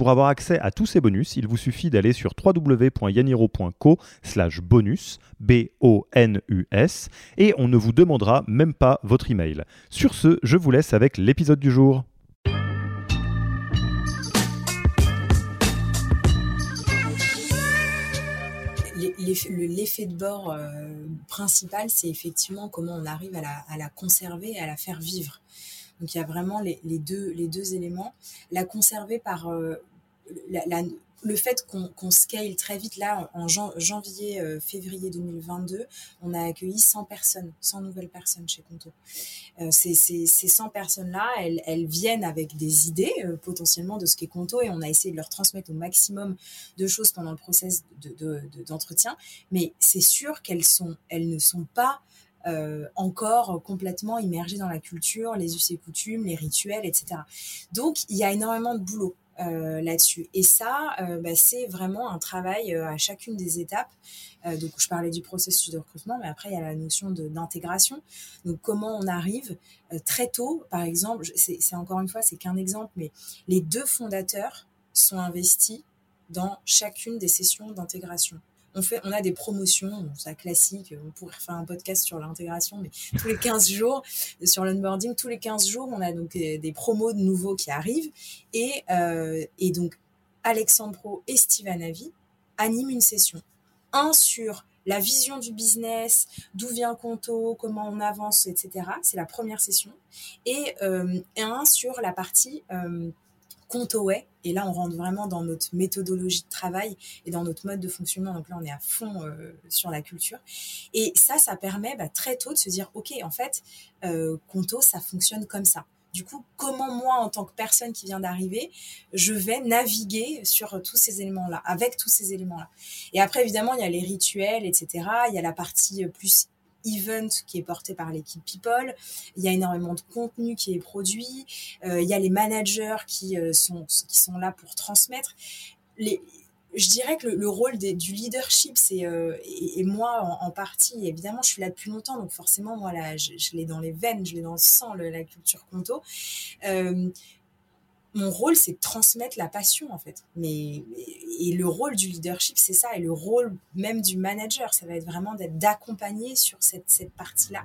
Pour avoir accès à tous ces bonus, il vous suffit d'aller sur www.yaniro.co slash bonus, B-O-N-U-S, et on ne vous demandera même pas votre email. Sur ce, je vous laisse avec l'épisode du jour. L'effet de bord euh, principal, c'est effectivement comment on arrive à la, à la conserver, à la faire vivre. Donc il y a vraiment les, deux, éléments. La conserver par euh, le fait qu'on scale très vite, là, en janvier, euh, février 2022, on a accueilli 100 personnes, 100 nouvelles personnes chez Conto. Euh, ces, 100 personnes-là, elles, viennent avec des idées potentiellement de ce qu'est Conto et on a essayé de leur transmettre au maximum de choses pendant le process d'entretien. mais c'est sûr qu'elles ne sont pas encore complètement immergées dans la culture, les us et coutumes, les rituels, etc. Donc, il y a énormément de boulot. Euh, là-dessus. Et ça, euh, bah, c'est vraiment un travail euh, à chacune des étapes. donc, je parlais du processus de recrutement, mais après, il y a la notion d'intégration. Donc, comment on arrive très tôt, par exemple, c'est encore une fois, c'est qu'un exemple, mais les deux fondateurs sont investis dans chacune des sessions d'intégration on, fait, on a des promotions, ça classique, on pourrait faire un podcast sur l'intégration, mais tous les 15 jours, sur l'onboarding, tous les 15 jours, on a donc des, promos de nouveaux qui arrivent. Et, euh, et donc, Alexandre Pro et Steven Avi animent une session. Un sur la vision du business, d'où vient Conto, comment on avance, etc. C'est la première session. Et euh, un sur la partie... Euh, Contoway. Et là, on rentre vraiment dans notre méthodologie de travail et dans notre mode de fonctionnement. Donc là, on est à fond euh, sur la culture. Et ça, ça permet bah, très tôt de se dire, OK, en fait, euh, Conto, ça fonctionne comme ça. Du coup, comment moi, en tant que personne qui vient d'arriver, je vais naviguer sur tous ces éléments-là, avec tous ces éléments-là. Et après, évidemment, il y a les rituels, etc. Il y a la partie plus event qui est porté par l'équipe People. Il y a énormément de contenu qui est produit. Euh, il y a les managers qui euh, sont qui sont là pour transmettre. Je dirais que le, rôle du leadership, c'est euh, et, moi en, partie, évidemment, je suis là depuis longtemps, donc forcément, moi là, je, l'ai dans les veines, je l'ai dans le sang, la culture conto mon rôle, c'est de transmettre la passion, en fait. Mais, et le rôle du leadership, c'est ça. Et le rôle même du manager, ça va être vraiment d'être d'accompagner sur cette, cette partie-là.